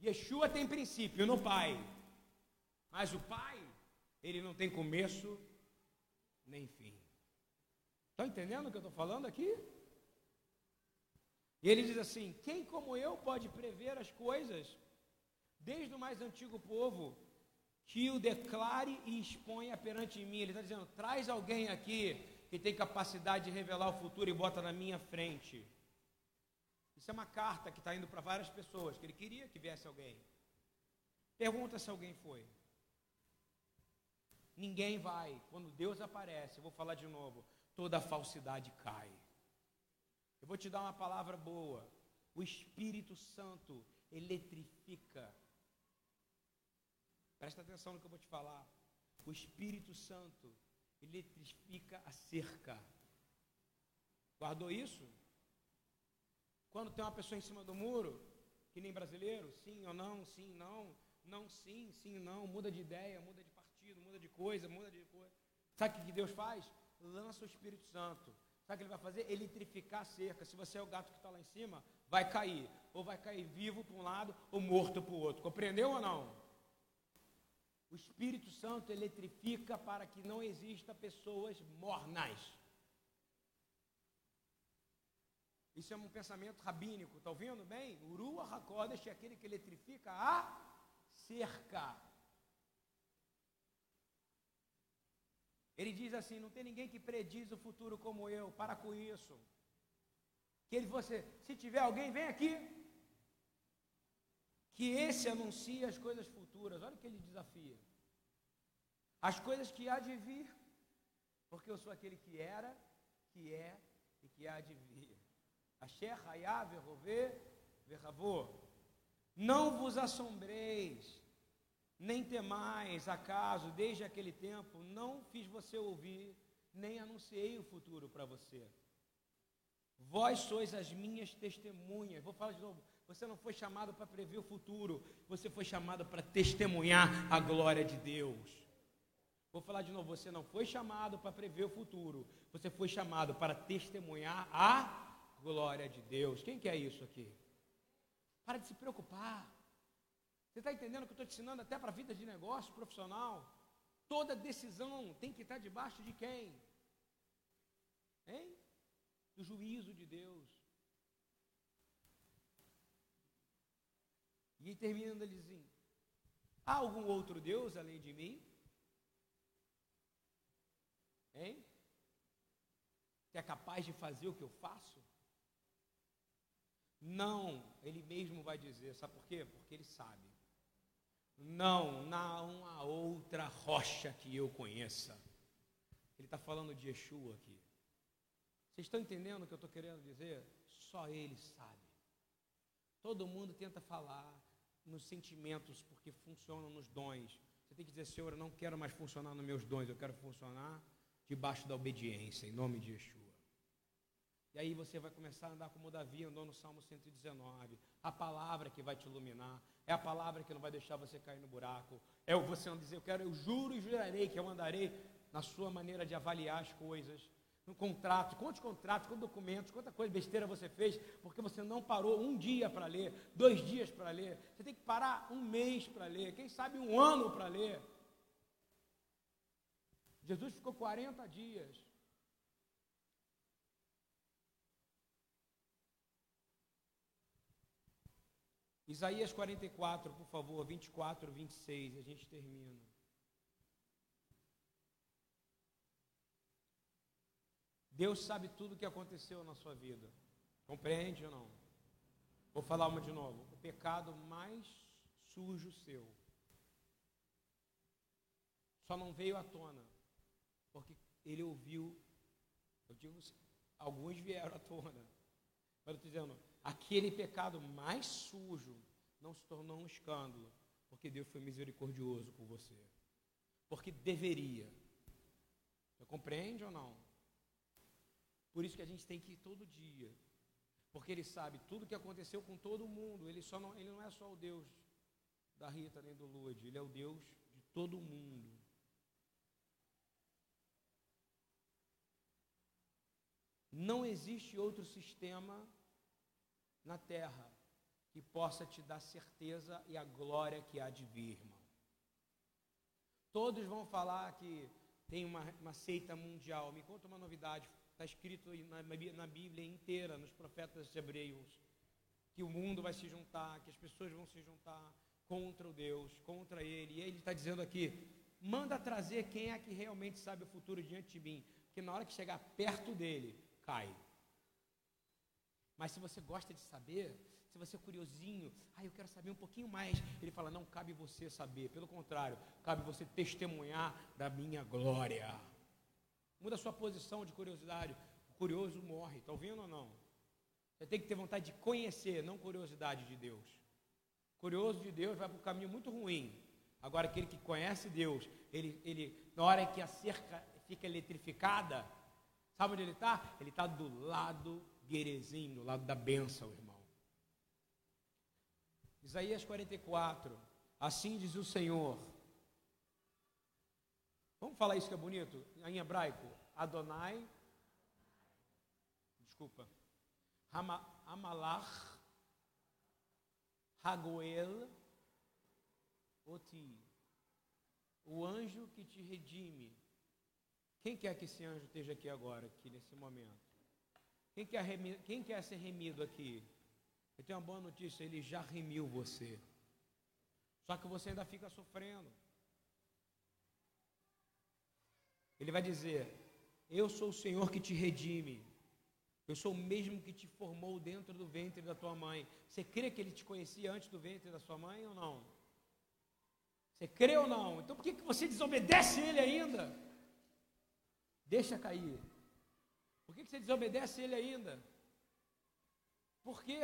[SPEAKER 1] Yeshua tem princípio no Pai, mas o Pai, ele não tem começo nem fim. Estão entendendo o que eu estou falando aqui? E ele diz assim: Quem como eu pode prever as coisas, desde o mais antigo povo, que o declare e exponha perante mim? Ele está dizendo: traz alguém aqui que tem capacidade de revelar o futuro e bota na minha frente. Isso é uma carta que está indo para várias pessoas, que ele queria que viesse alguém. Pergunta se alguém foi. Ninguém vai. Quando Deus aparece, vou falar de novo, toda falsidade cai. Eu vou te dar uma palavra boa. O Espírito Santo eletrifica. Presta atenção no que eu vou te falar. O Espírito Santo eletrifica a cerca. Guardou isso? Quando tem uma pessoa em cima do muro, que nem brasileiro, sim ou não, sim, não, não, sim, sim, não, muda de ideia, muda de muda de coisa, muda de coisa. Sabe o que Deus faz? Lança o Espírito Santo. Sabe o que ele vai fazer? Eletrificar a cerca. Se você é o gato que está lá em cima, vai cair. Ou vai cair vivo para um lado ou morto para o outro. Compreendeu ou não? O Espírito Santo eletrifica para que não exista pessoas mornas. Isso é um pensamento rabínico, está ouvindo bem? Urua Hakodesh é aquele que eletrifica a cerca. Ele diz assim: não tem ninguém que prediz o futuro como eu, para com isso. Que ele você, se tiver alguém, vem aqui. Que esse anuncie as coisas futuras. Olha o que ele desafia. As coisas que há de vir, porque eu sou aquele que era, que é e que há de vir. Asher Hayá, Verrovê, Verravô. Não vos assombreis nem temais, acaso, desde aquele tempo, não fiz você ouvir, nem anunciei o futuro para você. Vós sois as minhas testemunhas. Vou falar de novo. Você não foi chamado para prever o futuro, você foi chamado para testemunhar a glória de Deus. Vou falar de novo. Você não foi chamado para prever o futuro, você foi chamado para testemunhar a glória de Deus. Quem quer isso aqui? Para de se preocupar. Você está entendendo que eu estou te ensinando até para a vida de negócio profissional? Toda decisão tem que estar debaixo de quem? Hein? Do juízo de Deus. E terminando ele assim: há algum outro Deus além de mim? Hein? Que é capaz de fazer o que eu faço? Não, ele mesmo vai dizer, sabe por quê? Porque ele sabe. Não, não há outra rocha que eu conheça. Ele está falando de Yeshua aqui. Vocês estão entendendo o que eu estou querendo dizer? Só Ele sabe. Todo mundo tenta falar nos sentimentos, porque funcionam nos dons. Você tem que dizer, Senhor, eu não quero mais funcionar nos meus dons, eu quero funcionar debaixo da obediência, em nome de Yeshua. E aí você vai começar a andar como Davi andou no Salmo 119. A palavra que vai te iluminar, é a palavra que não vai deixar você cair no buraco. É o você não dizer, eu quero, eu juro e jurarei que eu andarei na sua maneira de avaliar as coisas. No contrato, quantos contratos, quantos documentos, quanta coisa besteira você fez, porque você não parou um dia para ler, dois dias para ler. Você tem que parar um mês para ler, quem sabe um ano para ler. Jesus ficou 40 dias Isaías 44, por favor, 24, 26, a gente termina. Deus sabe tudo o que aconteceu na sua vida. Compreende ou não? Vou falar uma de novo. O pecado mais sujo seu só não veio à tona porque ele ouviu. Eu digo, alguns vieram à tona. Mas eu estou dizendo, aquele pecado mais sujo não se tornou um escândalo, porque Deus foi misericordioso com você. Porque deveria. Você compreende ou não? Por isso que a gente tem que ir todo dia. Porque ele sabe tudo o que aconteceu com todo mundo. Ele, só não, ele não é só o Deus da Rita nem do Lude. Ele é o Deus de todo mundo. Não existe outro sistema na terra que possa te dar certeza e a glória que há de vir, irmão. Todos vão falar que tem uma, uma seita mundial. Me conta uma novidade. Está escrito na, na Bíblia inteira, nos profetas hebreus, que o mundo vai se juntar, que as pessoas vão se juntar contra o Deus, contra Ele. E ele está dizendo aqui: manda trazer quem é que realmente sabe o futuro diante de mim, que na hora que chegar perto dele, cai. Mas se você gosta de saber, se você é curiosinho, ah, eu quero saber um pouquinho mais, ele fala: não cabe você saber, pelo contrário, cabe você testemunhar da minha glória. Muda a sua posição de curiosidade. O curioso morre, está ouvindo ou não? Você tem que ter vontade de conhecer, não curiosidade de Deus. Curioso de Deus vai para um caminho muito ruim. Agora, aquele que conhece Deus, ele, ele, na hora que a cerca fica eletrificada, sabe onde ele está? Ele está do lado Guerezinho, do lado da bênção, irmão. Isaías 44. Assim diz o Senhor. Vamos falar isso que é bonito? Em hebraico. Adonai. Desculpa. Amalach. Hagoel. Oti. O anjo que te redime. Quem quer que esse anjo esteja aqui agora, aqui nesse momento? Quem quer, quem quer ser remido aqui? Eu tenho uma boa notícia, ele já remiu você. Só que você ainda fica sofrendo. Ele vai dizer: Eu sou o Senhor que te redime. Eu sou o mesmo que te formou dentro do ventre da tua mãe. Você crê que ele te conhecia antes do ventre da sua mãe ou não? Você crê ou não? Então por que, que você desobedece ele ainda? Deixa cair. Por que, você desobedece ele ainda? Por quê?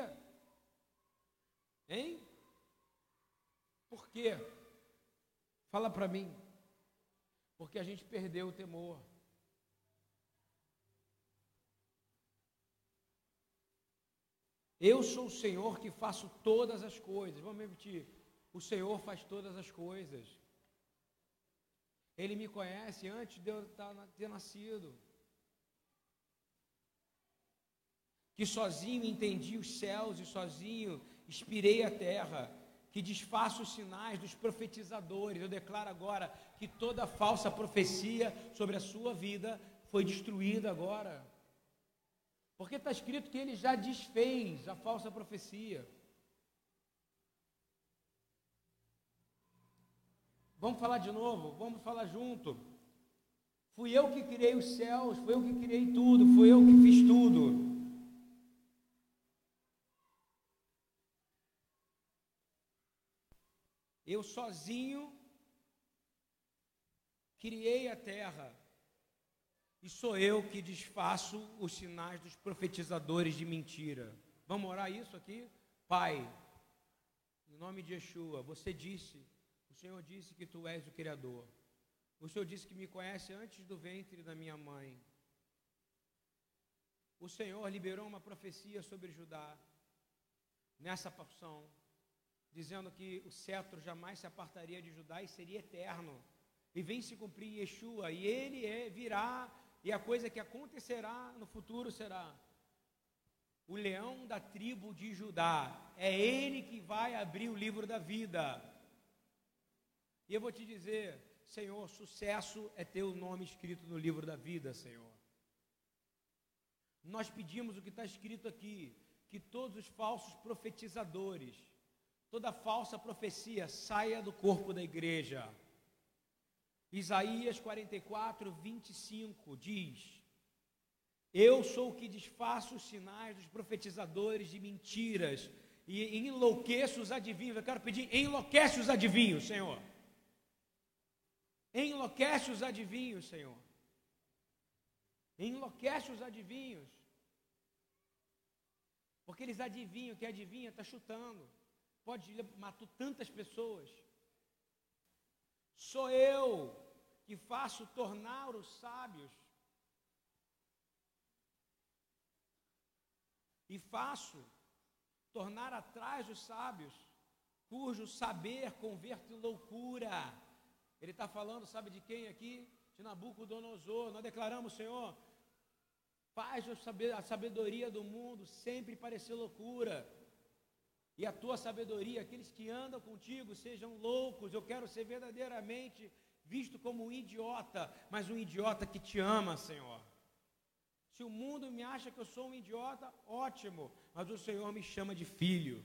[SPEAKER 1] Hein? Por quê? Fala para mim. Porque a gente perdeu o temor. Eu sou o Senhor que faço todas as coisas. Vamos repetir. O Senhor faz todas as coisas. Ele me conhece antes de eu ter nascido. Que sozinho entendi os céus e sozinho inspirei a terra, que desfaço os sinais dos profetizadores. Eu declaro agora que toda falsa profecia sobre a sua vida foi destruída agora. Porque está escrito que ele já desfez a falsa profecia. Vamos falar de novo, vamos falar junto. Fui eu que criei os céus, fui eu que criei tudo, fui eu que fiz tudo. Eu sozinho criei a terra. E sou eu que desfaço os sinais dos profetizadores de mentira. Vamos orar isso aqui? Pai, em nome de Yeshua, você disse, o Senhor disse que tu és o Criador. O Senhor disse que me conhece antes do ventre da minha mãe. O Senhor liberou uma profecia sobre Judá, nessa porção, dizendo que o cetro jamais se apartaria de Judá e seria eterno. E vem se cumprir Yeshua, e ele é, virá, e a coisa que acontecerá no futuro será o leão da tribo de Judá. É ele que vai abrir o livro da vida. E eu vou te dizer, Senhor, sucesso é ter o nome escrito no livro da vida, Senhor. Nós pedimos o que está escrito aqui, que todos os falsos profetizadores, toda falsa profecia saia do corpo da igreja. Isaías 44, 25 diz: Eu sou o que desfaço os sinais dos profetizadores de mentiras e enlouqueço os adivinhos. Eu quero pedir, enlouquece os adivinhos, Senhor. Enlouquece os adivinhos, Senhor. Enlouquece os adivinhos. Porque eles adivinham, que adivinha está chutando. Pode matar tantas pessoas. Sou eu que faço tornar os sábios. E faço tornar atrás os sábios, cujo saber converte em loucura. Ele está falando, sabe de quem aqui? De Nabucodonosor. Nós declaramos, Senhor, faz a sabedoria do mundo sempre parecer loucura. E a tua sabedoria, aqueles que andam contigo, sejam loucos. Eu quero ser verdadeiramente visto como um idiota, mas um idiota que te ama, Senhor. Se o mundo me acha que eu sou um idiota, ótimo, mas o Senhor me chama de filho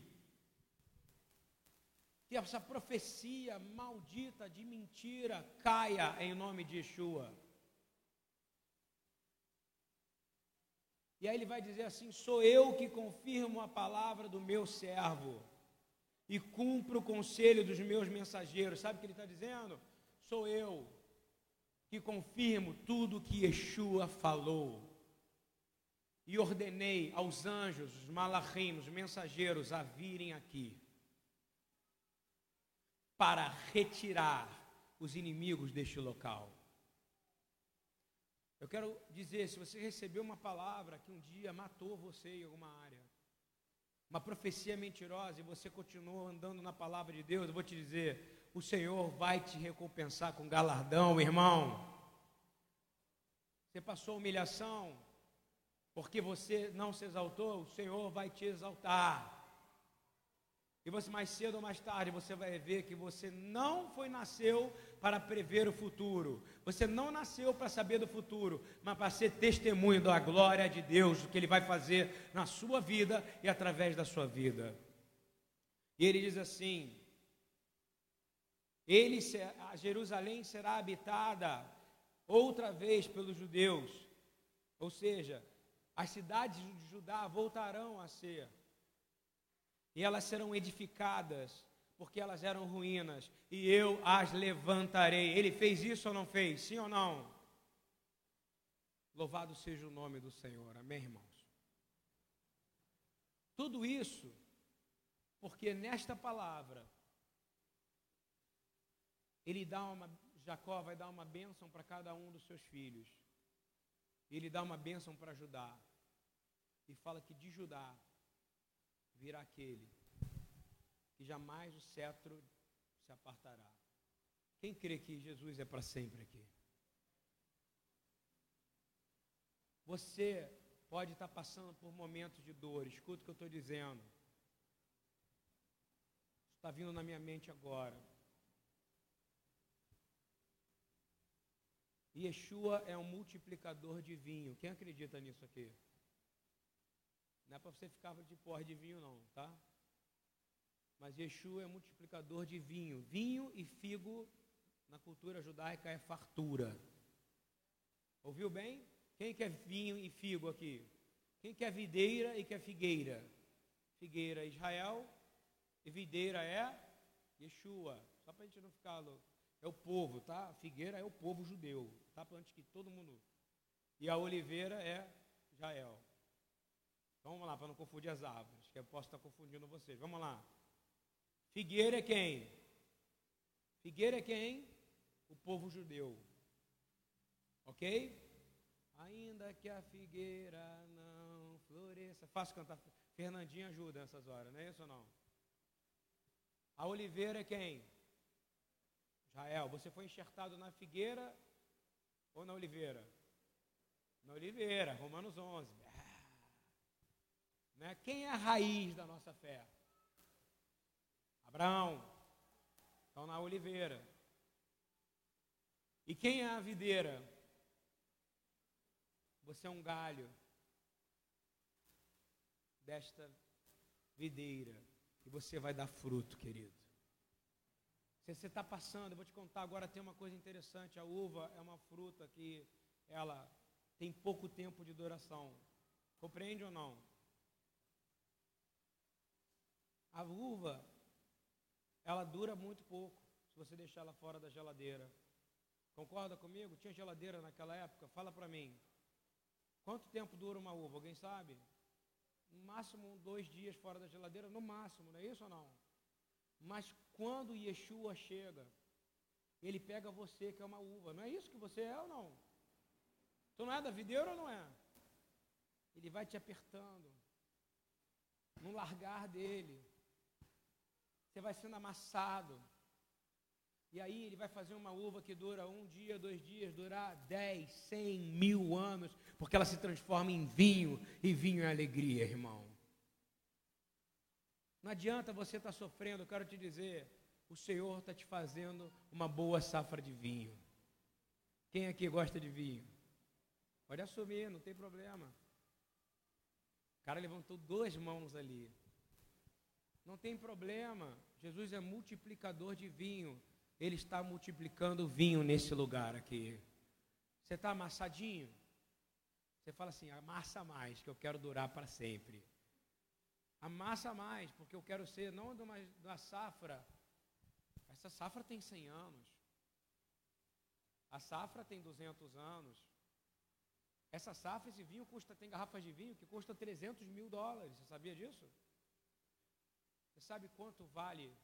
[SPEAKER 1] que essa profecia maldita de mentira caia em nome de Yeshua. E aí ele vai dizer assim: sou eu que confirmo a palavra do meu servo e cumpro o conselho dos meus mensageiros. Sabe o que ele está dizendo? Sou eu que confirmo tudo que Yeshua falou. E ordenei aos anjos, os malachim, os mensageiros, a virem aqui para retirar os inimigos deste local. Eu quero dizer, se você recebeu uma palavra que um dia matou você em alguma área, uma profecia mentirosa e você continuou andando na palavra de Deus, eu vou te dizer, o Senhor vai te recompensar com galardão, irmão. Você passou humilhação porque você não se exaltou, o Senhor vai te exaltar. E você mais cedo ou mais tarde você vai ver que você não foi nasceu para prever o futuro. Você não nasceu para saber do futuro, mas para ser testemunho da glória de Deus, do que ele vai fazer na sua vida e através da sua vida. E ele diz assim: ele a Jerusalém será habitada outra vez pelos judeus. Ou seja, as cidades de Judá voltarão a ser e elas serão edificadas, porque elas eram ruínas, e eu as levantarei. Ele fez isso ou não fez? Sim ou não? Louvado seja o nome do Senhor, amém, irmãos? Tudo isso, porque nesta palavra, ele dá uma, Jacó vai dar uma bênção para cada um dos seus filhos. Ele dá uma bênção para Judá. E fala que de Judá virá aquele que jamais o cetro se apartará. Quem crê que Jesus é para sempre aqui? Você pode estar passando por momentos de dor, escuta o que eu estou dizendo. Está vindo na minha mente agora. Yeshua é um multiplicador de vinho. Quem acredita nisso aqui? Não é para você ficar de porra de vinho, não, tá? Mas Yeshua é multiplicador de vinho. Vinho e figo, na cultura judaica, é fartura. Ouviu bem? Quem quer vinho e figo aqui? Quem quer videira e quer figueira? Figueira é Israel e videira é Yeshua. Só para a gente não ficar louco. É o povo, tá? figueira é o povo judeu, tá? Antes que todo mundo. E a oliveira é Israel. Então vamos lá, para não confundir as árvores, que eu posso estar confundindo vocês. Vamos lá. Figueira é quem? Figueira é quem? O povo judeu. Ok? Ainda que a figueira não floresça. Fácil cantar. Fernandinha ajuda nessas horas, não é isso ou não? A oliveira é quem? Israel. Você foi enxertado na figueira ou na oliveira? Na oliveira, Romanos 11. Né? Quem é a raiz da nossa fé? Abraão. Então, na oliveira. E quem é a videira? Você é um galho desta videira. E você vai dar fruto, querido. Se você está passando, eu vou te contar agora, tem uma coisa interessante. A uva é uma fruta que ela tem pouco tempo de duração. Compreende ou não? A uva, ela dura muito pouco, se você deixar ela fora da geladeira. Concorda comigo? Tinha geladeira naquela época? Fala para mim. Quanto tempo dura uma uva? Alguém sabe? No máximo dois dias fora da geladeira, no máximo, não é isso ou não? Mas quando Yeshua chega, ele pega você que é uma uva. Não é isso que você é ou não? Tu não é da videira ou não é? Ele vai te apertando. No largar dele. Você vai sendo amassado. E aí ele vai fazer uma uva que dura um dia, dois dias, durar dez, cem, mil anos, porque ela se transforma em vinho, e vinho é alegria, irmão. Não adianta você estar tá sofrendo, eu quero te dizer, o Senhor está te fazendo uma boa safra de vinho. Quem aqui gosta de vinho? Pode assumir, não tem problema. O cara levantou duas mãos ali. Não tem problema. Jesus é multiplicador de vinho. Ele está multiplicando vinho nesse lugar aqui. Você está amassadinho? Você fala assim: amassa mais, que eu quero durar para sempre. Amassa mais, porque eu quero ser não de uma, de uma safra. Essa safra tem 100 anos. A safra tem 200 anos. Essa safra, esse vinho custa, tem garrafas de vinho que custa 300 mil dólares. Você sabia disso? Você sabe quanto vale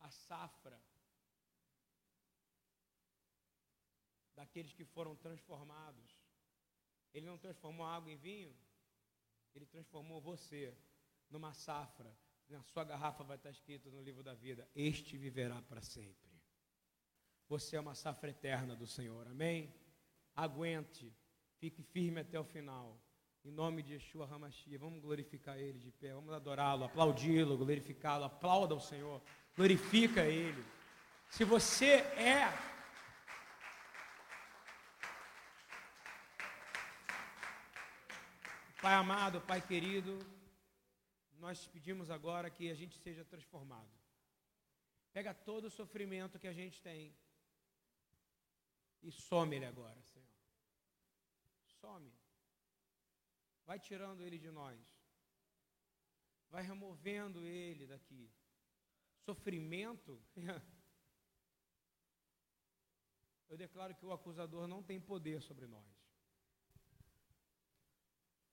[SPEAKER 1] a safra daqueles que foram transformados? Ele não transformou água em vinho, ele transformou você numa safra. Na sua garrafa vai estar escrito no livro da vida: Este viverá para sempre. Você é uma safra eterna do Senhor, amém? Aguente, fique firme até o final. Em nome de Yeshua Hamashia, vamos glorificar Ele de pé, vamos adorá-lo, aplaudi-lo, glorificá-lo, aplauda o Senhor, glorifica Ele. Se você é Pai amado, Pai querido, nós pedimos agora que a gente seja transformado. Pega todo o sofrimento que a gente tem e some ele agora, Senhor. Some. Vai tirando ele de nós. Vai removendo ele daqui. Sofrimento. (laughs) Eu declaro que o acusador não tem poder sobre nós.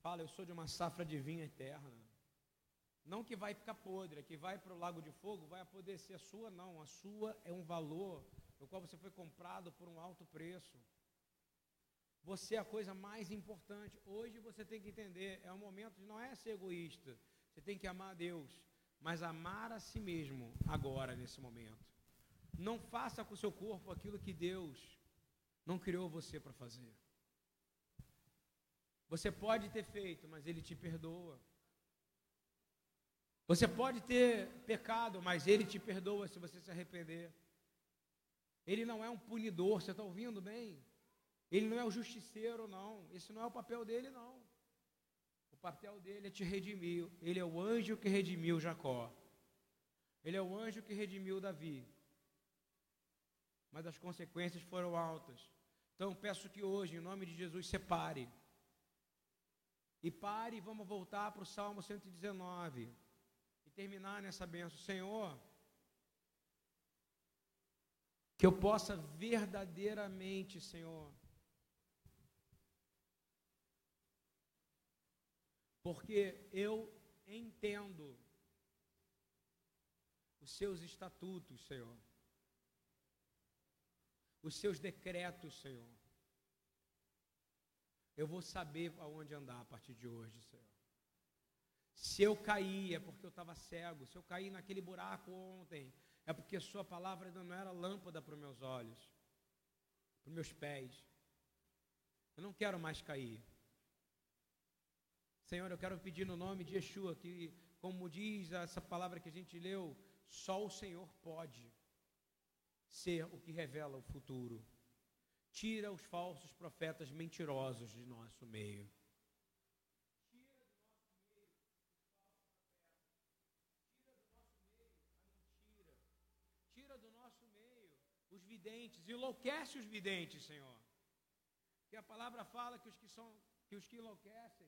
[SPEAKER 1] Fala, eu sou de uma safra de vinho eterna. Não que vai ficar podre, que vai para o lago de fogo, vai poder ser a sua, não. A sua é um valor, no qual você foi comprado por um alto preço. Você é a coisa mais importante. Hoje você tem que entender, é um momento de não é ser egoísta. Você tem que amar a Deus, mas amar a si mesmo agora, nesse momento. Não faça com o seu corpo aquilo que Deus não criou você para fazer. Você pode ter feito, mas Ele te perdoa. Você pode ter pecado, mas Ele te perdoa se você se arrepender. Ele não é um punidor, você está ouvindo bem? Ele não é o justiceiro, não. Esse não é o papel dele, não. O papel dele é te redimir. Ele é o anjo que redimiu Jacó. Ele é o anjo que redimiu Davi. Mas as consequências foram altas. Então peço que hoje, em nome de Jesus, separe. E pare e vamos voltar para o Salmo 119. E terminar nessa benção. Senhor, que eu possa verdadeiramente, Senhor,
[SPEAKER 2] porque eu entendo os seus estatutos, Senhor, os seus decretos, Senhor. Eu vou saber aonde andar a partir de hoje, Senhor. Se eu cair, é porque eu estava cego. Se eu cair naquele buraco ontem, é porque Sua palavra ainda não era lâmpada para os meus olhos, para os meus pés. Eu não quero mais cair. Senhor, eu quero pedir no nome de Yeshua que, como diz essa palavra que a gente leu, só o Senhor pode ser o que revela o futuro. Tira os falsos profetas mentirosos de nosso meio. Os videntes, enlouquece os videntes, Senhor. Que a palavra fala que os que são que os que enlouquecem,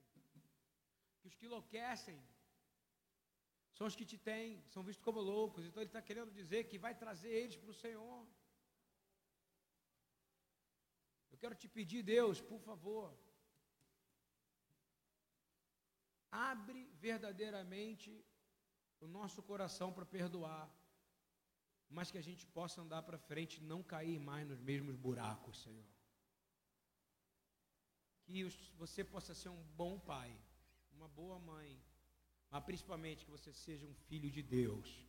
[SPEAKER 2] que os que enlouquecem são os que te têm, são vistos como loucos. Então ele está querendo dizer que vai trazer eles para o Senhor. Eu quero te pedir, Deus, por favor, abre verdadeiramente o nosso coração para perdoar, mas que a gente possa andar para frente e não cair mais nos mesmos buracos, Senhor. Que você possa ser um bom pai, uma boa mãe mas principalmente que você seja um filho de Deus.